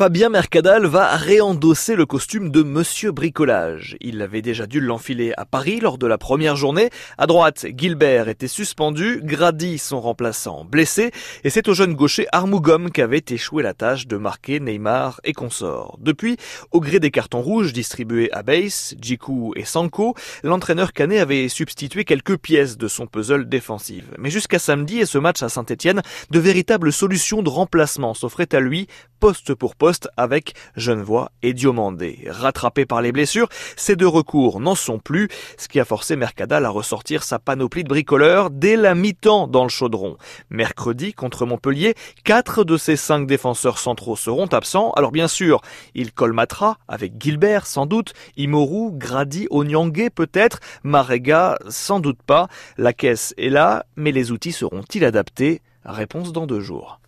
Fabien Mercadal va réendosser le costume de Monsieur Bricolage. Il avait déjà dû l'enfiler à Paris lors de la première journée. À droite, Gilbert était suspendu, Grady son remplaçant blessé, et c'est au jeune gaucher Armougom qu'avait échoué la tâche de marquer Neymar et consorts. Depuis, au gré des cartons rouges distribués à Base, Jiku et Sanko, l'entraîneur Canet avait substitué quelques pièces de son puzzle défensif. Mais jusqu'à samedi et ce match à Saint-Etienne, de véritables solutions de remplacement s'offraient à lui, poste pour poste avec Genevois et Diomandé. Rattrapés par les blessures, ces deux recours n'en sont plus, ce qui a forcé Mercadal à ressortir sa panoplie de bricoleurs dès la mi-temps dans le chaudron. Mercredi, contre Montpellier, quatre de ses cinq défenseurs centraux seront absents. Alors bien sûr, il colmatera avec Gilbert sans doute, Imoru, Grady, Onyangé peut-être, Marega sans doute pas. La caisse est là, mais les outils seront-ils adaptés? Réponse dans deux jours.